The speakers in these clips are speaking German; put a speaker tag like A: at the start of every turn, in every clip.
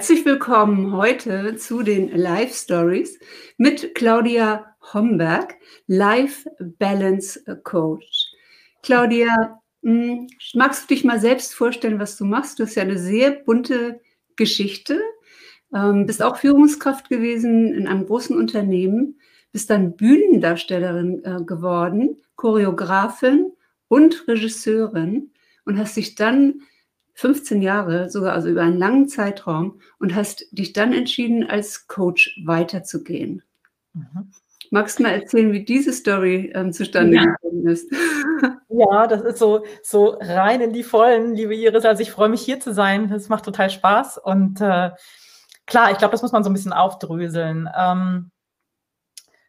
A: Herzlich willkommen heute zu den Live Stories mit Claudia Homberg, Life Balance Coach. Claudia, hm, magst du dich mal selbst vorstellen, was du machst? Du hast ja eine sehr bunte Geschichte, ähm, bist auch Führungskraft gewesen in einem großen Unternehmen, bist dann Bühnendarstellerin äh, geworden, Choreografin und Regisseurin und hast dich dann 15 Jahre, sogar also über einen langen Zeitraum und hast dich dann entschieden, als Coach weiterzugehen. Mhm. Magst du mal erzählen, wie diese Story ähm, zustande ja. gekommen ist?
B: Ja, das ist so, so rein in die Vollen, liebe Iris. Also ich freue mich hier zu sein. Das macht total Spaß. Und äh, klar, ich glaube, das muss man so ein bisschen aufdröseln. Ähm,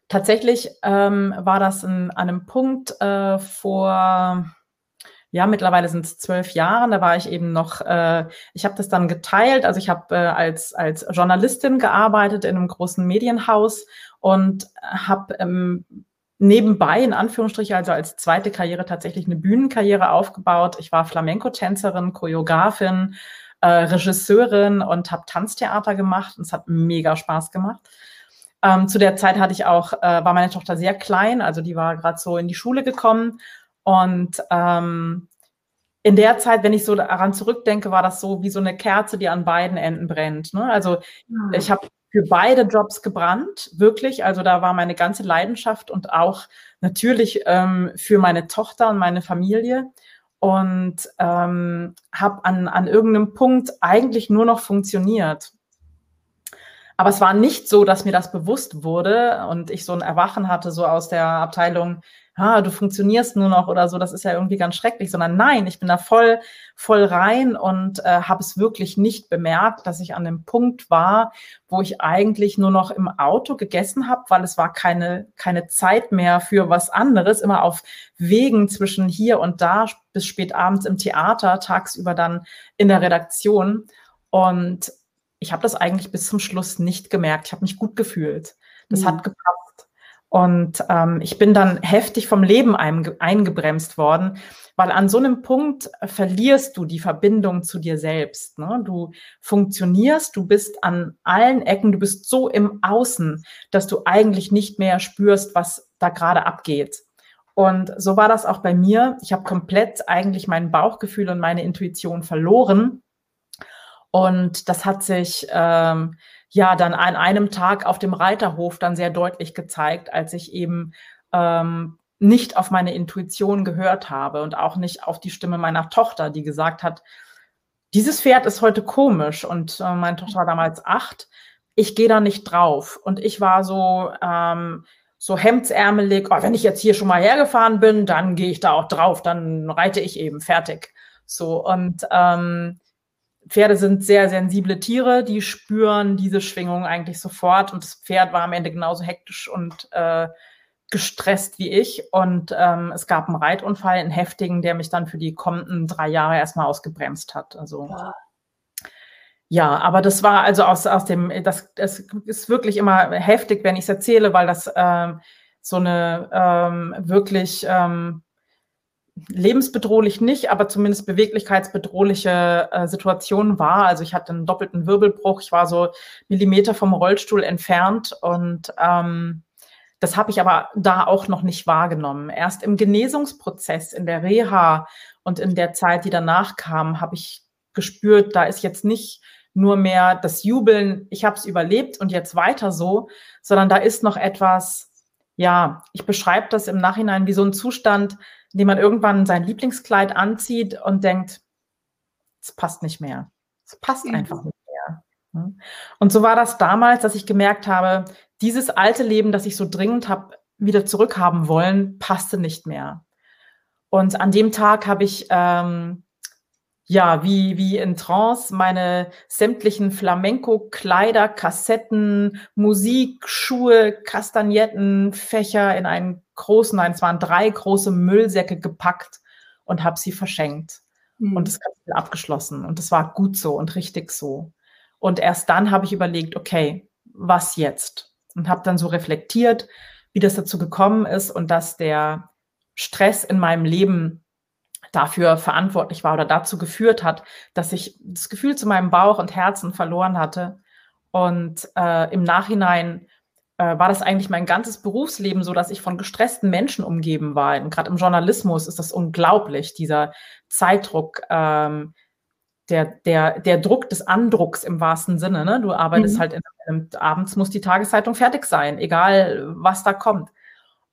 B: tatsächlich ähm, war das in, an einem Punkt äh, vor ja, mittlerweile sind es zwölf Jahre. Da war ich eben noch, äh, ich habe das dann geteilt. Also ich habe äh, als, als Journalistin gearbeitet in einem großen Medienhaus und habe ähm, nebenbei, in Anführungsstrichen, also als zweite Karriere tatsächlich eine Bühnenkarriere aufgebaut. Ich war Flamenco-Tänzerin, Choreografin, äh, Regisseurin und habe Tanztheater gemacht. Und es hat mega Spaß gemacht. Ähm, zu der Zeit hatte ich auch, äh, war meine Tochter sehr klein, also die war gerade so in die Schule gekommen und ähm, in der Zeit, wenn ich so daran zurückdenke, war das so wie so eine Kerze, die an beiden Enden brennt. Ne? Also ja. ich habe für beide Jobs gebrannt, wirklich. Also da war meine ganze Leidenschaft und auch natürlich ähm, für meine Tochter und meine Familie. Und ähm, habe an, an irgendeinem Punkt eigentlich nur noch funktioniert. Aber es war nicht so, dass mir das bewusst wurde und ich so ein Erwachen hatte, so aus der Abteilung, ah, du funktionierst nur noch oder so, das ist ja irgendwie ganz schrecklich, sondern nein, ich bin da voll, voll rein und äh, habe es wirklich nicht bemerkt, dass ich an dem Punkt war, wo ich eigentlich nur noch im Auto gegessen habe, weil es war keine, keine Zeit mehr für was anderes, immer auf Wegen zwischen hier und da bis spät abends im Theater, tagsüber dann in der Redaktion. Und ich habe das eigentlich bis zum Schluss nicht gemerkt. Ich habe mich gut gefühlt. Das mhm. hat gepasst. Und ähm, ich bin dann heftig vom Leben eingebremst worden, weil an so einem Punkt verlierst du die Verbindung zu dir selbst. Ne? Du funktionierst, du bist an allen Ecken, du bist so im Außen, dass du eigentlich nicht mehr spürst, was da gerade abgeht. Und so war das auch bei mir. Ich habe komplett eigentlich mein Bauchgefühl und meine Intuition verloren. Und das hat sich ähm, ja dann an einem Tag auf dem Reiterhof dann sehr deutlich gezeigt, als ich eben ähm, nicht auf meine Intuition gehört habe und auch nicht auf die Stimme meiner Tochter, die gesagt hat, dieses Pferd ist heute komisch. Und äh, meine Tochter war damals acht, ich gehe da nicht drauf. Und ich war so, ähm, so hemdsärmelig, oh, wenn ich jetzt hier schon mal hergefahren bin, dann gehe ich da auch drauf, dann reite ich eben fertig. So. Und ähm, Pferde sind sehr sensible Tiere, die spüren diese Schwingung eigentlich sofort. Und das Pferd war am Ende genauso hektisch und äh, gestresst wie ich. Und ähm, es gab einen Reitunfall, einen heftigen, der mich dann für die kommenden drei Jahre erstmal ausgebremst hat. Also. Ja. Ja, aber das war also aus, aus dem, das, das ist wirklich immer heftig, wenn ich es erzähle, weil das ähm, so eine ähm, wirklich ähm, lebensbedrohlich nicht, aber zumindest beweglichkeitsbedrohliche äh, Situation war. Also ich hatte einen doppelten Wirbelbruch, ich war so Millimeter vom Rollstuhl entfernt und ähm, das habe ich aber da auch noch nicht wahrgenommen. Erst im Genesungsprozess, in der Reha und in der Zeit, die danach kam, habe ich gespürt, da ist jetzt nicht nur mehr das Jubeln, ich habe es überlebt und jetzt weiter so, sondern da ist noch etwas, ja, ich beschreibe das im Nachhinein wie so ein Zustand, in dem man irgendwann sein Lieblingskleid anzieht und denkt, es passt nicht mehr. Es passt mhm. einfach nicht mehr. Ne? Und so war das damals, dass ich gemerkt habe, dieses alte Leben, das ich so dringend habe wieder zurückhaben wollen, passte nicht mehr. Und an dem Tag habe ich ähm, ja, wie, wie in Trance meine sämtlichen Flamenco-Kleider, Kassetten, Musik, Schuhe, Kastagnetten, Fächer in einen großen, nein, es waren drei große Müllsäcke gepackt und habe sie verschenkt. Mhm. Und das Kapitel abgeschlossen. Und das war gut so und richtig so. Und erst dann habe ich überlegt, okay, was jetzt? Und habe dann so reflektiert, wie das dazu gekommen ist und dass der Stress in meinem Leben dafür verantwortlich war oder dazu geführt hat, dass ich das Gefühl zu meinem Bauch und Herzen verloren hatte. Und äh, im Nachhinein äh, war das eigentlich mein ganzes Berufsleben so, dass ich von gestressten Menschen umgeben war. Und gerade im Journalismus ist das unglaublich, dieser Zeitdruck, ähm, der, der, der Druck des Andrucks im wahrsten Sinne. Ne? Du arbeitest mhm. halt in, in, abends muss die Tageszeitung fertig sein, egal was da kommt.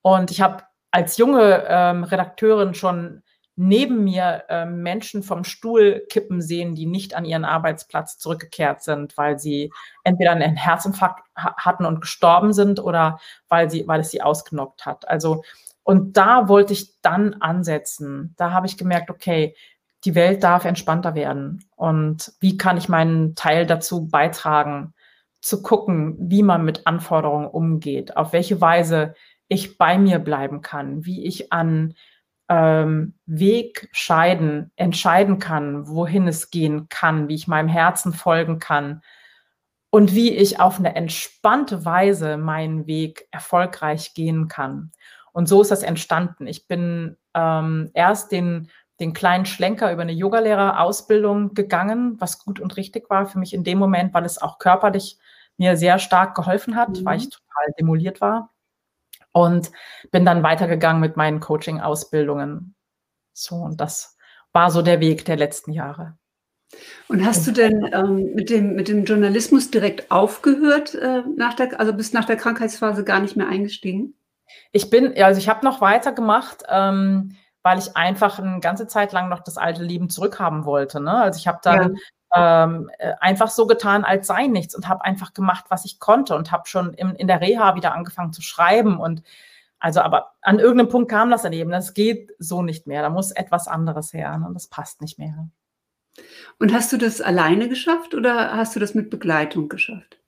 B: Und ich habe als junge ähm, Redakteurin schon neben mir äh, Menschen vom Stuhl kippen sehen, die nicht an ihren Arbeitsplatz zurückgekehrt sind, weil sie entweder einen Herzinfarkt hatten und gestorben sind oder weil, sie, weil es sie ausgenockt hat. Also, und da wollte ich dann ansetzen. Da habe ich gemerkt, okay, die Welt darf entspannter werden. Und wie kann ich meinen Teil dazu beitragen, zu gucken, wie man mit Anforderungen umgeht, auf welche Weise ich bei mir bleiben kann, wie ich an ähm, Wegscheiden entscheiden kann, wohin es gehen kann, wie ich meinem Herzen folgen kann und wie ich auf eine entspannte Weise meinen Weg erfolgreich gehen kann. Und so ist das entstanden. Ich bin ähm, erst den, den kleinen Schlenker über eine Yogalehrerausbildung gegangen, was gut und richtig war für mich in dem Moment, weil es auch körperlich mir sehr stark geholfen hat, mhm. weil ich total demoliert war und bin dann weitergegangen mit meinen Coaching-Ausbildungen. So, und das war so der Weg der letzten Jahre.
A: Und hast du denn ähm, mit, dem, mit dem Journalismus direkt aufgehört, äh, nach der, also bis nach der Krankheitsphase gar nicht mehr eingestiegen?
B: Ich bin, also ich habe noch weitergemacht, ähm, weil ich einfach eine ganze Zeit lang noch das alte Leben zurückhaben wollte. Ne? Also ich habe dann ähm, äh, einfach so getan, als sei nichts und habe einfach gemacht, was ich konnte und habe schon in, in der Reha wieder angefangen zu schreiben und also, aber an irgendeinem Punkt kam das dann eben. Das geht so nicht mehr. Da muss etwas anderes her. Ne? Das passt nicht mehr.
A: Und hast du das alleine geschafft oder hast du das mit Begleitung geschafft?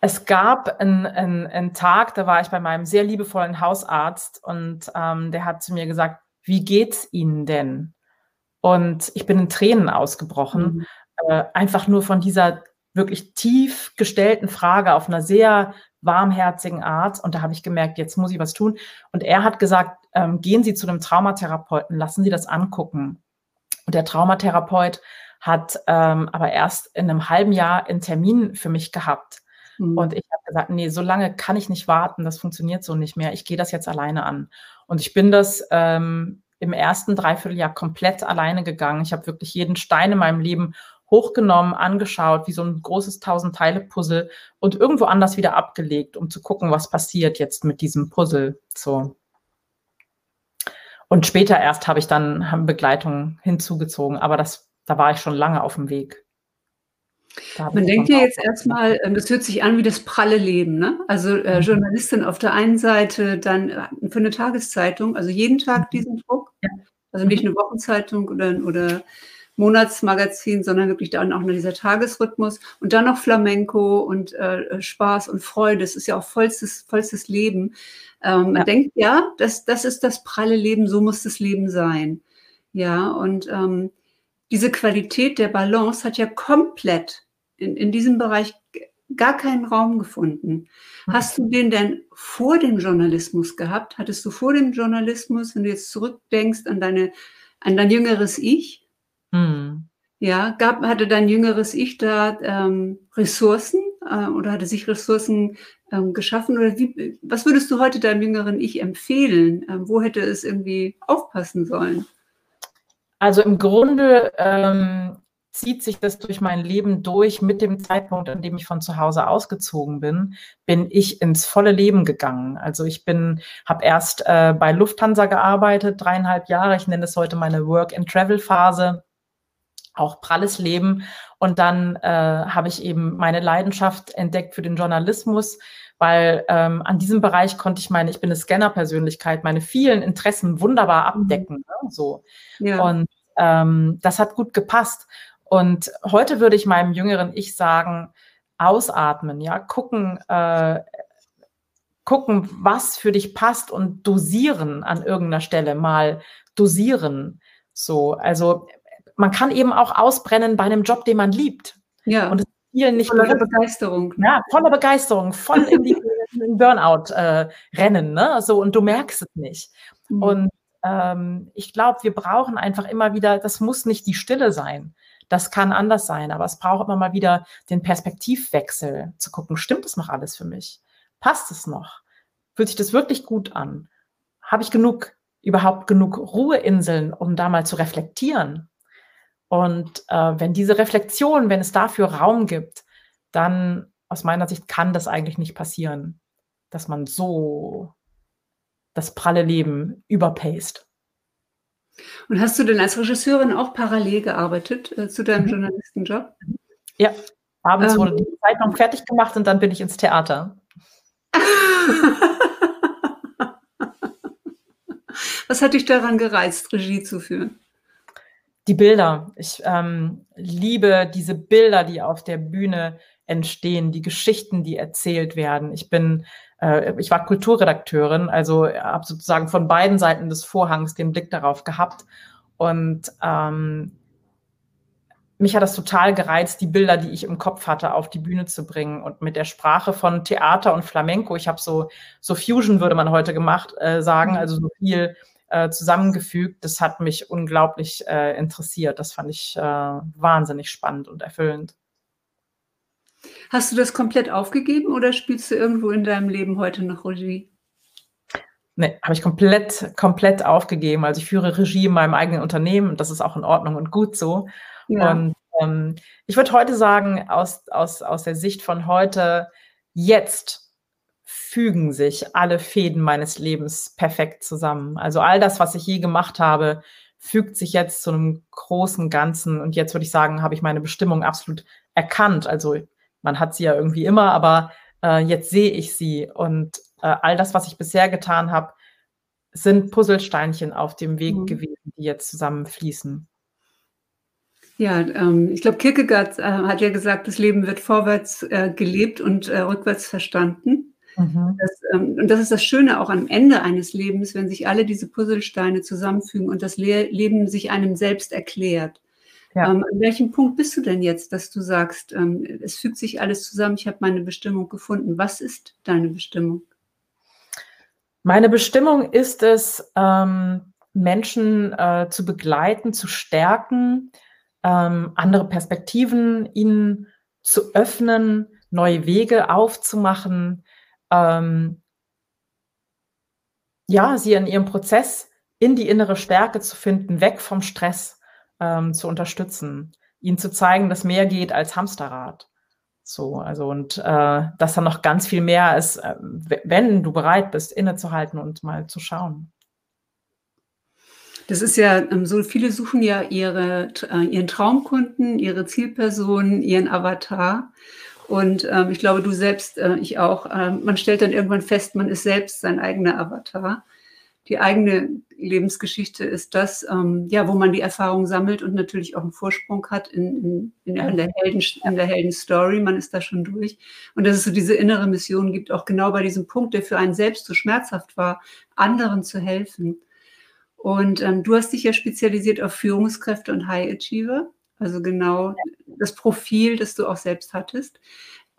B: Es gab einen, einen, einen Tag, da war ich bei meinem sehr liebevollen Hausarzt und ähm, der hat zu mir gesagt, wie geht's Ihnen denn? Und ich bin in Tränen ausgebrochen, mhm. äh, einfach nur von dieser wirklich tief gestellten Frage auf einer sehr warmherzigen Art. Und da habe ich gemerkt, jetzt muss ich was tun. Und er hat gesagt, ähm, gehen Sie zu einem Traumatherapeuten, lassen Sie das angucken. Und der Traumatherapeut hat ähm, aber erst in einem halben Jahr einen Termin für mich gehabt. Mhm. Und ich habe gesagt, nee, so lange kann ich nicht warten, das funktioniert so nicht mehr. Ich gehe das jetzt alleine an. Und ich bin das ähm, im ersten Dreivierteljahr komplett alleine gegangen. Ich habe wirklich jeden Stein in meinem Leben hochgenommen, angeschaut, wie so ein großes Tausend-Teile-Puzzle und irgendwo anders wieder abgelegt, um zu gucken, was passiert jetzt mit diesem Puzzle. So. Und später erst habe ich dann Begleitung hinzugezogen, aber das, da war ich schon lange auf dem Weg.
A: Man denkt ja jetzt erstmal, ähm, das hört sich an wie das pralle Leben. Ne? Also äh, mhm. Journalistin auf der einen Seite, dann äh, für eine Tageszeitung, also jeden Tag mhm. diesen Druck. Also nicht mhm. eine Wochenzeitung oder, oder Monatsmagazin, sondern wirklich dann auch nur dieser Tagesrhythmus und dann noch Flamenco und äh, Spaß und Freude. Das ist ja auch vollstes, vollstes Leben. Ähm, man denkt, ja, das, das ist das pralle Leben, so muss das Leben sein. Ja, und ähm, diese Qualität der Balance hat ja komplett in, in diesem Bereich gar keinen Raum gefunden. Hast du den denn vor dem Journalismus gehabt? Hattest du vor dem Journalismus, wenn du jetzt zurückdenkst an deine, an dein jüngeres Ich? Hm. Ja, gab, hatte dein jüngeres Ich da ähm, Ressourcen äh, oder hatte sich Ressourcen ähm, geschaffen? Oder wie, was würdest du heute deinem jüngeren Ich empfehlen? Ähm, wo hätte es irgendwie aufpassen sollen?
B: Also im Grunde ähm, zieht sich das durch mein Leben durch. Mit dem Zeitpunkt, an dem ich von zu Hause ausgezogen bin, bin ich ins volle Leben gegangen. Also ich bin, habe erst äh, bei Lufthansa gearbeitet, dreieinhalb Jahre. Ich nenne es heute meine Work-and-Travel-Phase. Auch pralles Leben. Und dann äh, habe ich eben meine Leidenschaft entdeckt für den Journalismus, weil ähm, an diesem Bereich konnte ich meine, ich bin eine Scanner-Persönlichkeit, meine vielen Interessen wunderbar mhm. abdecken. Ne? So. Ja. Und ähm, das hat gut gepasst. Und heute würde ich meinem jüngeren Ich sagen, ausatmen, ja, gucken, äh, gucken, was für dich passt und dosieren an irgendeiner Stelle mal dosieren. So, also man kann eben auch ausbrennen bei einem Job, den man liebt.
A: Ja.
B: Und es vielen nicht
A: voller Begeisterung.
B: Ja, voller Begeisterung, voll in die in Burnout äh, rennen, ne? So und du merkst es nicht. Mhm. Und ähm, ich glaube, wir brauchen einfach immer wieder, das muss nicht die Stille sein. Das kann anders sein, aber es braucht immer mal wieder den Perspektivwechsel zu gucken, stimmt das noch alles für mich? Passt es noch? Fühlt sich das wirklich gut an? Habe ich genug, überhaupt genug Ruheinseln, um da mal zu reflektieren? Und äh, wenn diese Reflexion, wenn es dafür Raum gibt, dann aus meiner Sicht kann das eigentlich nicht passieren, dass man so das pralle Leben überpaced.
A: Und hast du denn als Regisseurin auch parallel gearbeitet äh, zu deinem mhm. Journalistenjob?
B: Ja, abends ähm, wurde die Zeitung fertig gemacht und dann bin ich ins Theater.
A: Was hat dich daran gereizt, Regie zu führen?
B: Die Bilder. Ich ähm, liebe diese Bilder, die auf der Bühne entstehen, die Geschichten, die erzählt werden. Ich bin, äh, ich war Kulturredakteurin, also habe sozusagen von beiden Seiten des Vorhangs den Blick darauf gehabt. Und ähm, mich hat das total gereizt, die Bilder, die ich im Kopf hatte, auf die Bühne zu bringen und mit der Sprache von Theater und Flamenco. Ich habe so so Fusion würde man heute gemacht äh, sagen, mhm. also so viel äh, zusammengefügt. Das hat mich unglaublich äh, interessiert. Das fand ich äh, wahnsinnig spannend und erfüllend.
A: Hast du das komplett aufgegeben oder spielst du irgendwo in deinem Leben heute noch Regie?
B: Nee, habe ich komplett, komplett aufgegeben. Also ich führe Regie in meinem eigenen Unternehmen. Das ist auch in Ordnung und gut so. Ja. Und ähm, ich würde heute sagen, aus, aus, aus der Sicht von heute, jetzt fügen sich alle Fäden meines Lebens perfekt zusammen. Also all das, was ich je gemacht habe, fügt sich jetzt zu einem großen Ganzen. Und jetzt würde ich sagen, habe ich meine Bestimmung absolut erkannt. Also man hat sie ja irgendwie immer, aber äh, jetzt sehe ich sie. Und äh, all das, was ich bisher getan habe, sind Puzzlesteinchen auf dem Weg mhm. gewesen, die jetzt zusammenfließen.
A: Ja, ähm, ich glaube, Kierkegaard äh, hat ja gesagt, das Leben wird vorwärts äh, gelebt und äh, rückwärts verstanden. Mhm. Das, ähm, und das ist das Schöne auch am Ende eines Lebens, wenn sich alle diese Puzzlesteine zusammenfügen und das Le Leben sich einem selbst erklärt. Ja. Ähm, an welchem Punkt bist du denn jetzt, dass du sagst, ähm, es fügt sich alles zusammen, ich habe meine Bestimmung gefunden. Was ist deine Bestimmung?
B: Meine Bestimmung ist es, ähm, Menschen äh, zu begleiten, zu stärken, ähm, andere Perspektiven ihnen zu öffnen, neue Wege aufzumachen, ähm, ja, sie in ihrem Prozess in die innere Stärke zu finden, weg vom Stress ähm, zu unterstützen, ihnen zu zeigen, dass mehr geht als Hamsterrad. So, also und äh, dass da noch ganz viel mehr ist, äh, wenn du bereit bist, innezuhalten und mal zu schauen.
A: Das ist ja ähm, so, viele suchen ja ihre, äh, ihren Traumkunden, ihre Zielpersonen, ihren Avatar. Und ähm, ich glaube, du selbst, äh, ich auch, äh, man stellt dann irgendwann fest, man ist selbst sein eigener Avatar. Die eigene Lebensgeschichte ist das, ähm, ja, wo man die Erfahrung sammelt und natürlich auch einen Vorsprung hat in, in, in, der, in, der Helden, in der Heldenstory. Man ist da schon durch. Und dass es so diese innere Mission gibt, auch genau bei diesem Punkt, der für einen selbst so schmerzhaft war, anderen zu helfen. Und ähm, du hast dich ja spezialisiert auf Führungskräfte und High Achiever. Also genau das Profil, das du auch selbst hattest.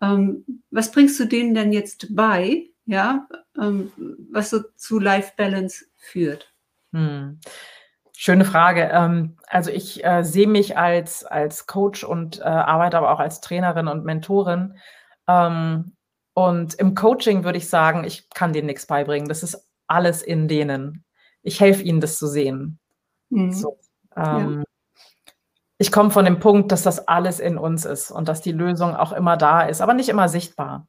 A: Ähm, was bringst du denen denn jetzt bei, ja, ähm, was so zu Life Balance führt? Hm.
B: Schöne Frage. Ähm, also ich äh, sehe mich als, als Coach und äh, arbeite aber auch als Trainerin und Mentorin. Ähm, und im Coaching würde ich sagen, ich kann denen nichts beibringen. Das ist alles in denen. Ich helfe ihnen, das zu sehen. Mhm. So, ähm, ja ich komme von dem Punkt, dass das alles in uns ist und dass die Lösung auch immer da ist, aber nicht immer sichtbar.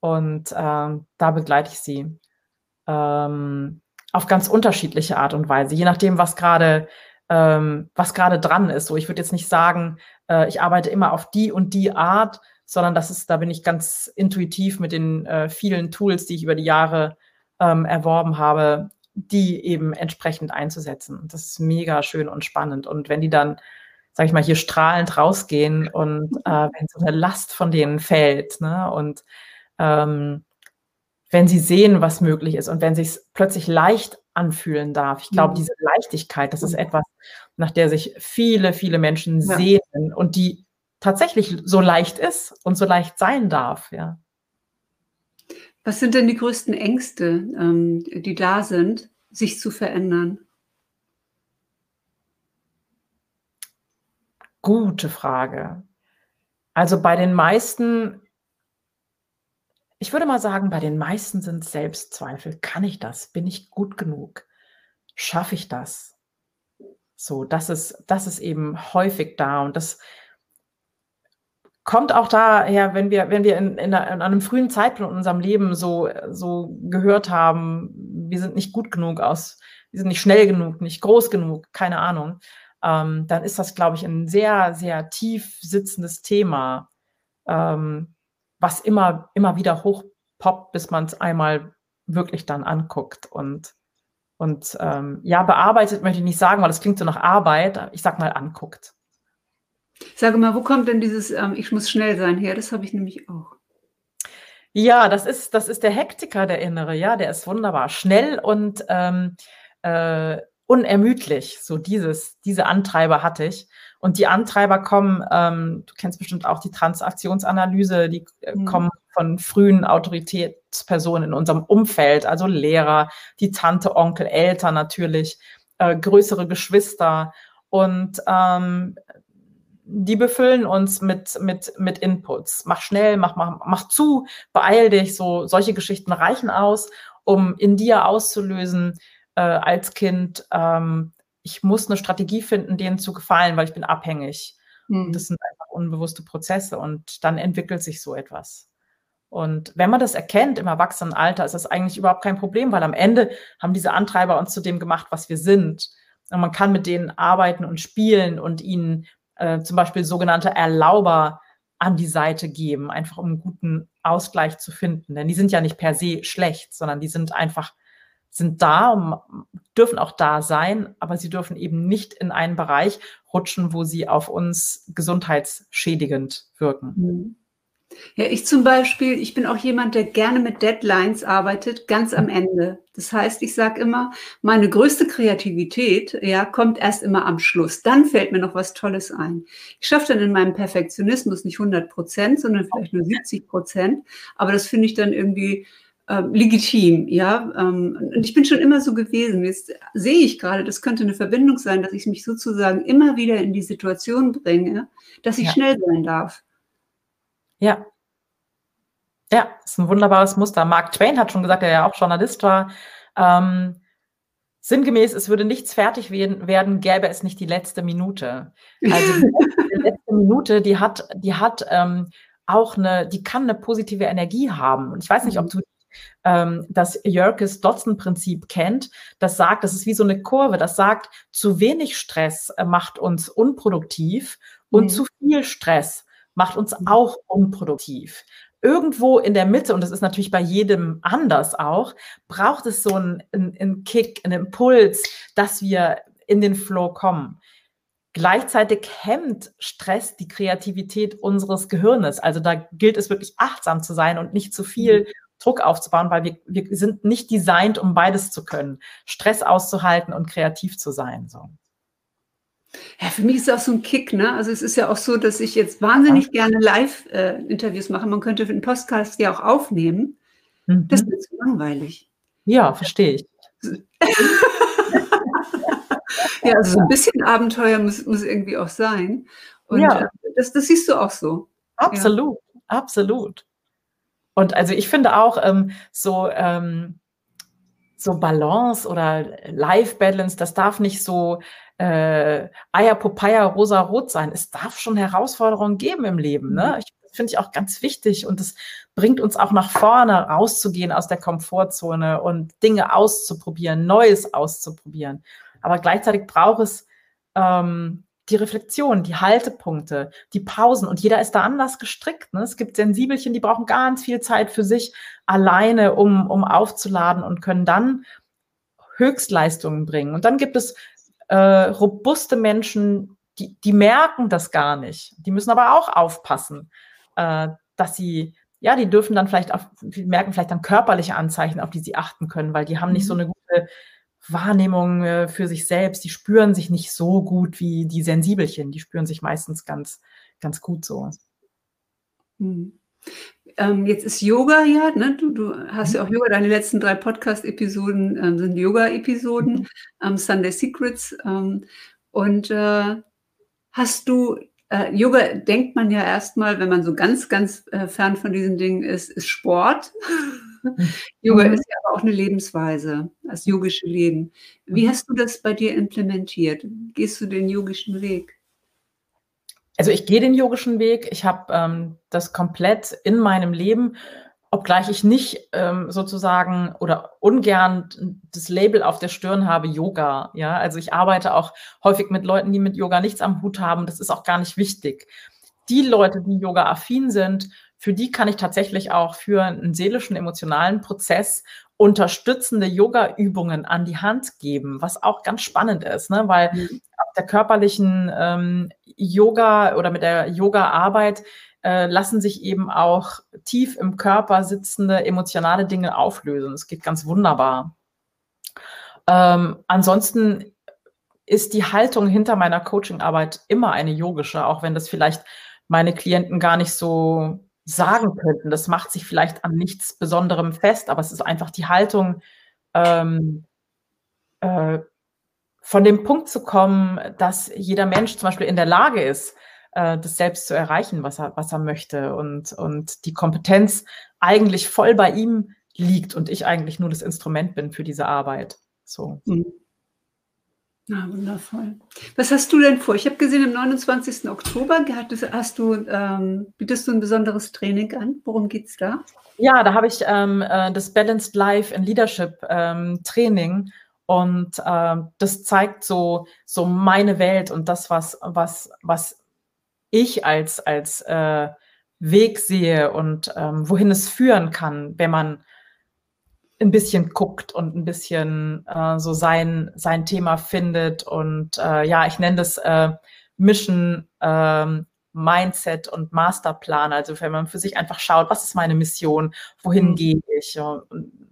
B: Und ähm, da begleite ich sie ähm, auf ganz unterschiedliche Art und Weise, je nachdem, was gerade ähm, was gerade dran ist. So, ich würde jetzt nicht sagen, äh, ich arbeite immer auf die und die Art, sondern das ist, da bin ich ganz intuitiv mit den äh, vielen Tools, die ich über die Jahre ähm, erworben habe, die eben entsprechend einzusetzen. Das ist mega schön und spannend. Und wenn die dann sag ich mal, hier strahlend rausgehen und äh, wenn so eine Last von denen fällt, ne? Und ähm, wenn sie sehen, was möglich ist und wenn sich es plötzlich leicht anfühlen darf. Ich glaube, mhm. diese Leichtigkeit, das ist mhm. etwas, nach der sich viele, viele Menschen ja. sehnen und die tatsächlich so leicht ist und so leicht sein darf, ja.
A: Was sind denn die größten Ängste, ähm, die da sind, sich zu verändern?
B: Gute Frage. Also bei den meisten ich würde mal sagen, bei den meisten sind Selbstzweifel. Kann ich das? Bin ich gut genug? Schaffe ich das? So, das ist das ist eben häufig da und das kommt auch daher, wenn wir wenn wir in in einem frühen Zeitpunkt in unserem Leben so so gehört haben, wir sind nicht gut genug aus wir sind nicht schnell genug, nicht groß genug, keine Ahnung, ähm, dann ist das, glaube ich, ein sehr, sehr tief sitzendes Thema, ähm, was immer immer wieder hochpoppt, bis man's einmal wirklich dann anguckt und und, ähm, ja, bearbeitet möchte ich nicht sagen, weil das klingt so nach Arbeit. Ich sage mal anguckt.
A: Sage mal, wo kommt denn dieses, ähm, „Ich muss schnell sein“ her? Das habe ich nämlich auch.
B: Ja, das ist das ist der Hektiker, der Innere, ja, der ist wunderbar. Schnell und, ähm, äh, unermüdlich. So dieses diese Antreiber hatte ich. Und die Antreiber kommen ähm, du kennst bestimmt auch die Transaktionsanalyse, die, äh,
A: Mhm.
B: kommen von frühen Autoritätspersonen in unserem Umfeld, also Lehrer, die Tante, Onkel, Eltern natürlich, äh, größere Geschwister und, ähm, die befüllen uns mit mit mit Inputs. „Mach schnell, mach mach mach zu, beeil dich“, so solche Geschichten reichen aus, um in dir auszulösen, äh, als Kind, ähm: „Ich muss 'ne Strategie finden, denen zu gefallen, weil ich bin abhängig.“ Und das
A: Mhm.
B: sind einfach unbewusste Prozesse und dann entwickelt sich so etwas. Und wenn man das erkennt im Erwachsenenalter, ist das eigentlich überhaupt kein Problem, weil am Ende haben diese Antreiber uns zu dem gemacht, was wir sind. Und man kann mit denen arbeiten und spielen und ihnen, äh, zum Beispiel sogenannte Erlauber an die Seite geben, einfach um 'n guten Ausgleich zu finden. Denn die sind ja nicht per se schlecht, sondern die sind einfach sind da dürfen auch da sein, aber sie dürfen eben nicht in einen Bereich rutschen, wo sie auf uns gesundheitsschädigend wirken.
A: Mhm. Ja, ich zum Beispiel ich bin auch jemand, der gerne mit Deadlines arbeitet, ganz am Ende. Das heißt, ich sage immer, meine größte Kreativität, ja, kommt erst immer am Schluss. Dann fällt mir noch was Tolles ein. Ich schaffe dann in meinem Perfektionismus nicht 100% sondern vielleicht nur 70% aber das finde ich dann irgendwie, ähm, legitim, ja? Ähm, und ich bin schon immer so gewesen. Jetzt sehe ich grade, das könnte 'ne Verbindung sein, dass ich mich sozusagen immer wieder in die Situation bringe, dass ich
B: Ja.
A: schnell sein darf.
B: Ja. Ja, ist 'n wunderbares Muster. Mark Twain hat schon gesagt, der ja auch Journalist war, ähm, sinngemäß: „Es würde nichts fertig werden, gäbe es nicht die letzte Minute.“ Also, die letzte die letzte Minute, die hat die hat, ähm, auch 'ne die kann 'ne positive Energie haben. Und ich weiß nicht, ob
A: Mhm.
B: du, ähm, das Yerkes-Dodson-Prinzip kennt. Das sagt das ist wie so 'ne Kurve, das sagt: „Zu wenig Stress, äh, macht uns unproduktiv und
A: Mhm.
B: zu viel Stress macht uns
A: Mhm.
B: auch unproduktiv.“ Irgendwo in der Mitte, und das ist natürlich bei jedem anders auch, braucht es so 'n 'n 'n Kick, 'n Impuls, dass wir in den Flow kommen. Gleichzeitig hemmt Stress die Kreativität unseres Gehirnes. Also, da gilt es wirklich achtsam zu sein und nicht zu
A: Mhm.
B: viel Druck aufzubauen, weil wir wir sind nicht designt, um beides zu können, Stress auszuhalten und kreativ zu sein, so.
A: Ja, für mich ist es auch so 'n Kick, ne? Also, es ist ja auch so, dass ich jetzt
B: Ja.
A: wahnsinnig gerne Live äh, Interviews mache. Man könnte für 'n Podcast ja auch aufnehmen. Das ist
B: Mhm.
A: zu langweilig.
B: Ja, verstehe ich.
A: Ja, also, so 'n bisschen Abenteuer muss muss irgendwie auch sein. Und, äh,
B: Ja.
A: das das siehst du auch so. Ja.
B: Absolut, absolut. Und also, ich finde auch, ähm, so ähm, so Balance oder Life Balance, das darf nicht so, äh, Eierpopeia rosarot sein. Es darf schon Herausforderungen geben im Leben,
A: Mhm.
B: ne? Ich finde ich auch ganz wichtig und das bringt uns auch nach vorne, rauszugehen aus der Komfortzone und Dinge auszuprobieren, Neues auszuprobieren. Aber gleichzeitig braucht es, ähm, die Reflexion, die Haltepunkte, die Pausen und jeder ist da anders gestrickt, ne? Es gibt Sensibelchen, die brauchen ganz viel Zeit für sich alleine, um um aufzuladen und können dann Höchstleistungen bringen. Und dann gibt es, äh, robuste Menschen, die die merken das gar nicht. Die müssen aber auch aufpassen, äh, dass sie ja, die dürfen dann vielleicht auf die merken vielleicht dann körperliche Anzeichen, auf die sie achten können, weil die haben nicht so
A: Mhm.
B: 'ne gute Wahrnehmung, äh, für sich selbst. Die spüren sich nicht so gut wie die Sensibelchen. Die spüren sich meistens ganz ganz gut so.
A: Mhm. Ähm, jetzt ist Yoga ja ne, du du hast
B: Mhm.
A: ja auch Yoga deine letzten 3 Podcast-Episoden, ähm, sind Yoga-Episoden, ähm, Sunday Secrets. Ähm, und, äh, hast du äh, Yoga denkt man ja erstmal, wenn man so ganz, ganz äh, fern von diesen Dingen ist, ist Sport. Yoga mhm. ist ja aber auch eine Lebensweise, das yogische Leben. Wie mhm. hast du das bei dir implementiert? Gehst du den yogischen Weg?
B: Also ich gehe den yogischen Weg. Ich habe ähm, das komplett in meinem Leben obgleich ich nicht ähm, sozusagen oder ungern das Label auf der Stirn habe, Yoga. Ja, also ich arbeite auch häufig mit Leuten, die mit Yoga nichts am Hut haben. Das ist auch gar nicht wichtig. Die Leute, die Yoga-affin sind, für die kann ich tatsächlich auch für einen seelischen, emotionalen Prozess unterstützende Yoga-Übungen an die Hand geben, was auch ganz spannend ist, ne? weil mhm. auf der körperlichen ähm, Yoga oder mit der Yoga-Arbeit äh, lassen sich eben auch tief im Körper sitzende emotionale Dinge auflösen. Es geht ganz wunderbar. Ähm, ansonsten ist die Haltung hinter meiner Coachingarbeit immer eine yogische, auch wenn das vielleicht meine Klienten gar nicht so sagen könnten. Das macht sich vielleicht an nichts Besonderem fest, aber es ist einfach die Haltung, ähm, äh, von dem Punkt zu kommen, dass jeder Mensch zum Beispiel in der Lage ist, äh, das selbst zu erreichen, was er, was er möchte und, und die Kompetenz eigentlich voll bei ihm liegt und ich eigentlich nur das Instrument bin für diese Arbeit. So. Mhm.
A: Ah, wundervoll. Was hast du denn vor? Ich habe gesehen, am 29. Oktober hast du, ähm, bietest du ein besonderes Training an. Worum geht es da?
B: Ja, da habe ich ähm, äh, das Balanced Life and Leadership ähm, Training und äh, das zeigt so, so meine Welt und das, was, was, was ich als, als äh, Weg sehe und ähm, wohin es führen kann, wenn man ein bisschen guckt und ein bisschen äh, so sein, sein Thema findet. Und äh, ja, ich nenne das äh, Mission, ähm, Mindset und Masterplan. Also wenn man für sich einfach schaut, was ist meine Mission, wohin mhm. gehe ich,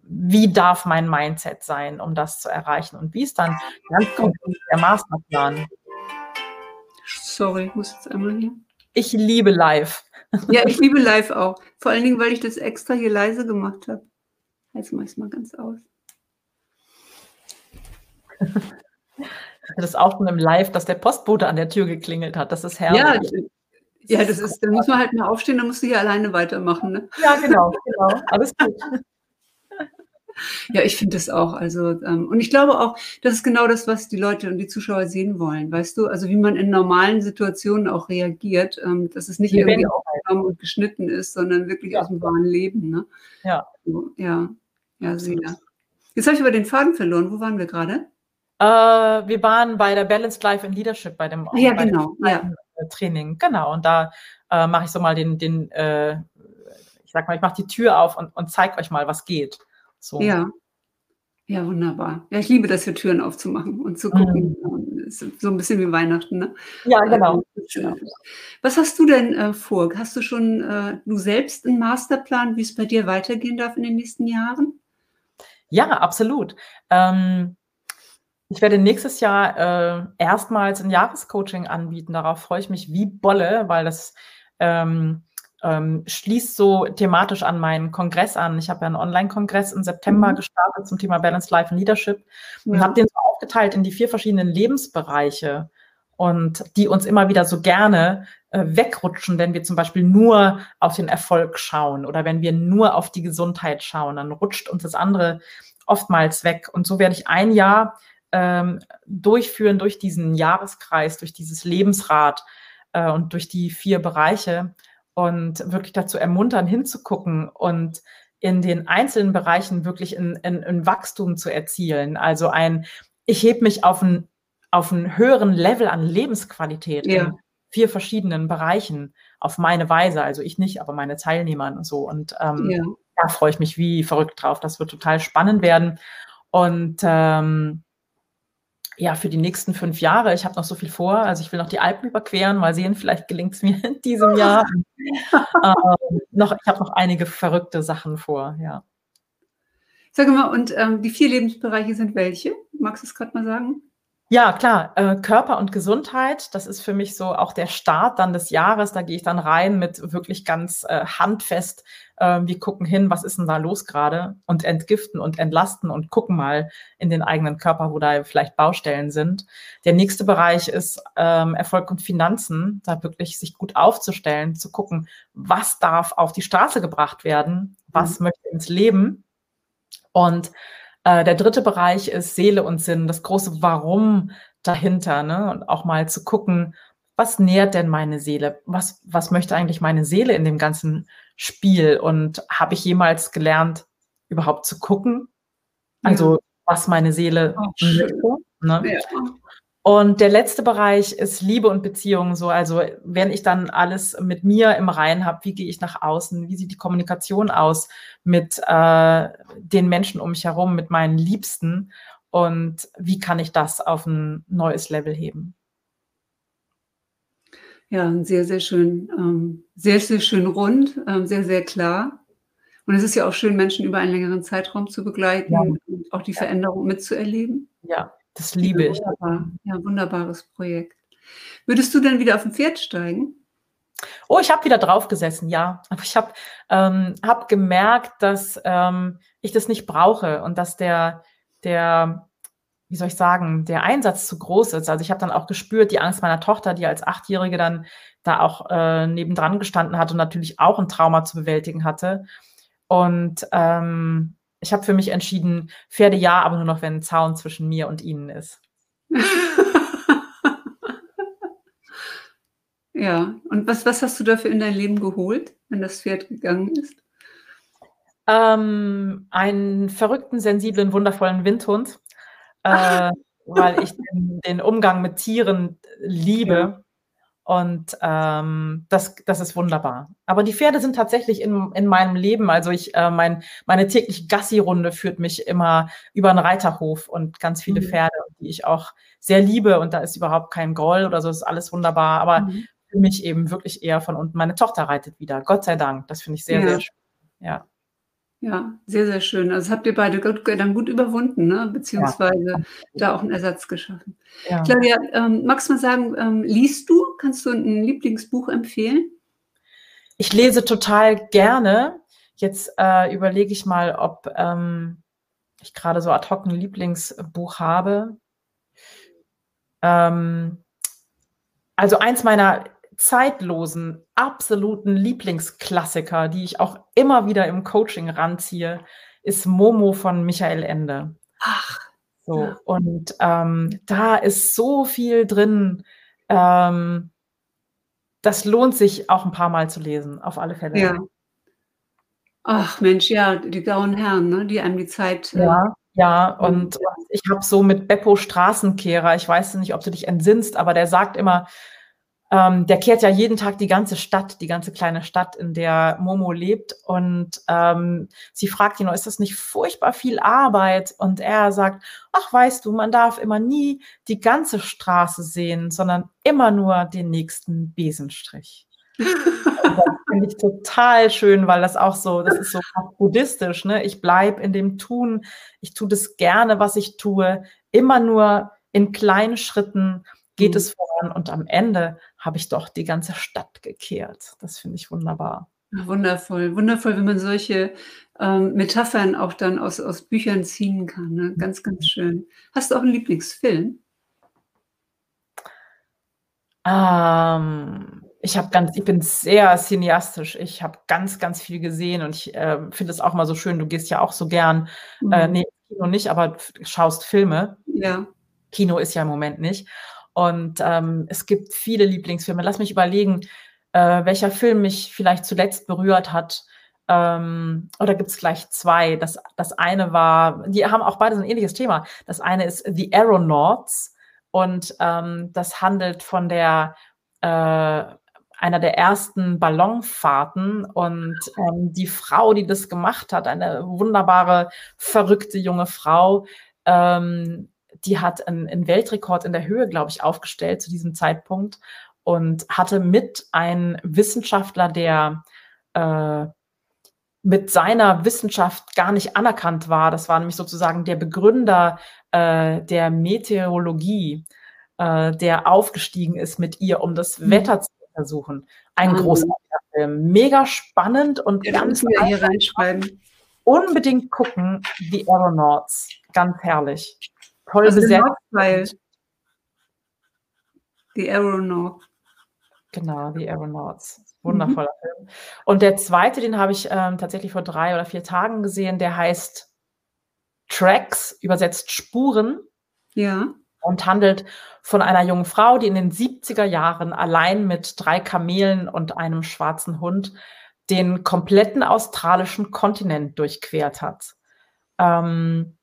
B: wie darf mein Mindset sein, um das zu erreichen und wie ist dann ganz konkret der Masterplan.
A: Sorry, ich muss jetzt einmal hier.
B: Ich liebe live.
A: Ja, ich liebe live auch. Vor allen Dingen, weil ich das extra hier leise gemacht habe. Jetzt mache ich es mal ganz aus.
B: Das ist auch schon im Live, dass der Postbote an der Tür geklingelt hat. Das ist herrlich.
A: Ja, ja das ist, da muss man halt mal aufstehen, dann musst du hier alleine weitermachen. Ne?
B: Ja, genau, genau. Alles gut.
A: Ja, ich finde das auch. Also, ähm, und ich glaube auch, das ist genau das, was die Leute und die Zuschauer sehen wollen, weißt du? Also wie man in normalen Situationen auch reagiert, ähm, dass es nicht die irgendwie aufgenommen und geschnitten ist, sondern wirklich ja. aus dem wahren Leben. Ne?
B: Ja.
A: So, ja, ja, sehr. Jetzt habe ich aber den Faden verloren. Wo waren wir gerade?
B: Äh, wir waren bei der Balanced Life and Leadership, bei dem,
A: ja, bei genau.
B: dem ja. Training. Genau. Und da äh, mache ich so mal den, den äh, ich sag mal, ich mache die Tür auf und, und zeige euch mal, was geht. So.
A: Ja. Ja, wunderbar. Ja, ich liebe das hier Türen aufzumachen und zu gucken. Mhm. So ein bisschen wie Weihnachten, ne?
B: Ja, genau.
A: genau. Was hast du denn äh, vor? Hast du schon äh, du selbst einen Masterplan, wie es bei dir weitergehen darf in den nächsten Jahren?
B: Ja, absolut. Ähm, ich werde nächstes Jahr äh, erstmals ein Jahrescoaching anbieten. Darauf freue ich mich wie Bolle, weil das ähm, ähm, schließt so thematisch an meinen Kongress an. Ich habe ja einen Online-Kongress im September mhm. gestartet zum Thema Balance Life and Leadership ja. und habe den so aufgeteilt in die vier verschiedenen Lebensbereiche und die uns immer wieder so gerne äh, wegrutschen, wenn wir zum Beispiel nur auf den Erfolg schauen oder wenn wir nur auf die Gesundheit schauen, dann rutscht uns das andere oftmals weg. Und so werde ich ein Jahr ähm, durchführen durch diesen Jahreskreis, durch dieses Lebensrad äh, und durch die vier Bereiche und wirklich dazu ermuntern, hinzugucken und in den einzelnen Bereichen wirklich ein, ein, ein Wachstum zu erzielen. Also ein, ich hebe mich auf ein, auf einen höheren Level an Lebensqualität ja. in vier verschiedenen Bereichen auf meine Weise. Also ich nicht, aber meine Teilnehmer und so. Und ähm, ja. da freue ich mich wie verrückt drauf. Das wird total spannend werden. Und ähm, ja, für die nächsten fünf Jahre. Ich habe noch so viel vor. Also ich will noch die Alpen überqueren. Mal sehen, vielleicht gelingt es mir in diesem Jahr. ähm, noch, ich habe noch einige verrückte Sachen vor, ja.
A: Sag mal, und ähm, die vier Lebensbereiche sind welche? Magst du es gerade mal sagen?
B: Ja, klar. Äh, Körper und Gesundheit, das ist für mich so auch der Start dann des Jahres. Da gehe ich dann rein mit wirklich ganz äh, handfest. Äh, wir gucken hin, was ist denn da los gerade und entgiften und entlasten und gucken mal in den eigenen Körper, wo da vielleicht Baustellen sind. Der nächste Bereich ist ähm, Erfolg und Finanzen, da wirklich sich gut aufzustellen, zu gucken, was darf auf die Straße gebracht werden, was mhm. möchte ins Leben. Und äh, der dritte Bereich ist Seele und Sinn, das große Warum dahinter, ne? Und auch mal zu gucken, was nährt denn meine Seele? Was, was möchte eigentlich meine Seele in dem ganzen Spiel? Und habe ich jemals gelernt, überhaupt zu gucken? Also, ja. was meine Seele oh, möchte? Ne? Ja. Und der letzte Bereich ist Liebe und Beziehung. So, also wenn ich dann alles mit mir im Reinen habe, wie gehe ich nach außen? Wie sieht die Kommunikation aus mit äh, den Menschen um mich herum, mit meinen Liebsten? Und wie kann ich das auf ein neues Level heben?
A: Ja, sehr, sehr schön, ähm, sehr, sehr schön rund, ähm, sehr, sehr klar. Und es ist ja auch schön, Menschen über einen längeren Zeitraum zu begleiten ja. und auch die Veränderung mitzuerleben.
B: Ja, das liebe
A: ja,
B: ich.
A: Wunderbar. Ja, wunderbares Projekt. Würdest du denn wieder auf ein Pferd steigen?
B: Oh, ich habe wieder drauf gesessen, ja. Aber ich habe ähm, hab gemerkt, dass ähm, ich das nicht brauche und dass der, der, wie soll ich sagen, der Einsatz zu groß ist. Also ich habe dann auch gespürt, die Angst meiner Tochter, die als Achtjährige dann da auch äh, nebendran gestanden hat und natürlich auch ein Trauma zu bewältigen hatte. Und ähm, ich habe für mich entschieden, Pferde ja, aber nur noch, wenn ein Zaun zwischen mir und ihnen ist.
A: ja, und was, was hast du dafür in dein Leben geholt, wenn das Pferd gegangen ist?
B: Ähm, einen verrückten, sensiblen, wundervollen Windhund, äh, weil ich den, den, Umgang mit Tieren liebe. Ja. Und ähm, das, das ist wunderbar. Aber die Pferde sind tatsächlich in, in meinem Leben. Also ich, äh, mein, meine tägliche Gassi-Runde führt mich immer über einen Reiterhof und ganz viele mhm. Pferde, die ich auch sehr liebe. Und da ist überhaupt kein Groll oder so, ist alles wunderbar. Aber mhm. für mich eben wirklich eher von unten. Meine Tochter reitet wieder. Gott sei Dank. Das finde ich sehr, ja. sehr schön. Ja.
A: Ja, sehr, sehr schön. Also, das habt ihr beide gut dann gut überwunden, ne, beziehungsweise ja. da auch einen Ersatz geschaffen. Ja. Claudia, ähm, magst du mal sagen, ähm, liest du? Kannst du ein Lieblingsbuch empfehlen?
B: Ich lese total gerne. Jetzt äh, überlege ich mal, ob ähm, ich gerade so ad hoc ein Lieblingsbuch habe. Ähm, also eins meiner zeitlosen, absoluten Lieblingsklassiker, die ich auch immer wieder im Coaching ranziehe, ist Momo von Michael Ende.
A: Ach.
B: So, ja. und ähm, da ist so viel drin. Ähm, das lohnt sich auch ein paar Mal zu lesen, auf alle Fälle.
A: Ja. Ach Mensch, ja, die grauen Herren, ne, die einem die Zeit.
B: Äh, ja, ja, und, und ich habe so mit Beppo Straßenkehrer, ich weiß nicht, ob du dich entsinnst, aber der sagt immer, ähm, der kehrt ja jeden Tag die ganze Stadt, die ganze kleine Stadt, in der Momo lebt. Und ähm, sie fragt ihn, ist das nicht furchtbar viel Arbeit? Und er sagt, ach weißt du, man darf immer nie die ganze Straße sehen, sondern immer nur den nächsten Besenstrich. das finde ich total schön, weil das auch so, das ist so buddhistisch. Ne? Ich bleibe in dem Tun, ich tue das gerne, was ich tue, immer nur in kleinen Schritten geht mhm. es voran und am Ende habe ich doch die ganze Stadt gekehrt. Das finde ich wunderbar.
A: wundervoll, wundervoll, wenn man solche ähm, Metaphern auch dann aus, aus Büchern ziehen kann. Ne? Ganz, ganz schön. Hast du auch einen Lieblingsfilm?
B: Ähm, ich habe ganz, ich bin sehr cineastisch. Ich habe ganz, ganz viel gesehen und ich äh, finde es auch mal so schön. Du gehst ja auch so gern, äh, mhm. äh, nee, Kino nicht, aber schaust Filme.
A: Ja.
B: Kino ist ja im Moment nicht. Und ähm, es gibt viele Lieblingsfilme. Lass mich überlegen, äh, welcher Film mich vielleicht zuletzt berührt hat. Ähm, oder gibt es gleich zwei? Das, das eine war, die haben auch beide so ein ähnliches Thema. Das eine ist The Aeronauts und ähm, das handelt von der äh, einer der ersten Ballonfahrten und ähm, die Frau, die das gemacht hat, eine wunderbare, verrückte junge Frau, ähm, die hat einen, einen Weltrekord in der Höhe, glaube ich, aufgestellt zu diesem Zeitpunkt und hatte mit einem Wissenschaftler, der äh, mit seiner Wissenschaft gar nicht anerkannt war. Das war nämlich sozusagen der Begründer äh, der Meteorologie, äh, der aufgestiegen ist mit ihr, um das mhm. Wetter zu untersuchen. Ein mhm. großartiger Film. Mega spannend und
A: ja, ganz wir hier reinschreiben.
B: Unbedingt gucken, die Aeronauts. Ganz herrlich. Toll also besetzt.
A: Die Aeronauts.
B: Genau, die Aeronauts. Wundervoller mhm. Film. Und der zweite, den habe ich ähm, tatsächlich vor drei oder vier Tagen gesehen, der heißt Tracks, übersetzt Spuren.
A: Ja.
B: Und handelt von einer jungen Frau, die in den 70er Jahren allein mit drei Kamelen und einem schwarzen Hund den kompletten australischen Kontinent durchquert hat. Ähm,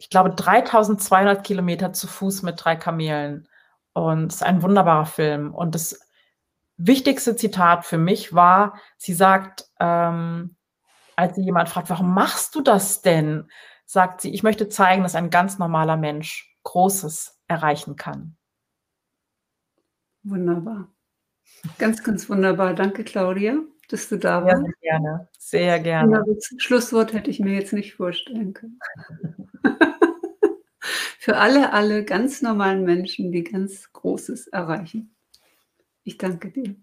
B: ich glaube, 3200 Kilometer zu Fuß mit drei Kamelen. Und es ist ein wunderbarer Film. Und das wichtigste Zitat für mich war, sie sagt, ähm, als sie jemand fragt, warum machst du das denn? Sagt sie, ich möchte zeigen, dass ein ganz normaler Mensch Großes erreichen kann.
A: Wunderbar. Ganz, ganz wunderbar. Danke, Claudia, dass du da warst.
B: Sehr gerne. Sehr gerne.
A: Das Schlusswort hätte ich mir jetzt nicht vorstellen können. Für alle, alle ganz normalen Menschen, die ganz Großes erreichen. Ich danke dir.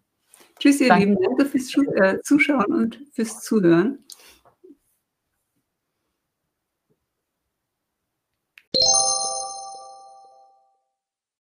A: Tschüss, ihr danke. Lieben. Danke fürs äh, Zuschauen und fürs Zuhören.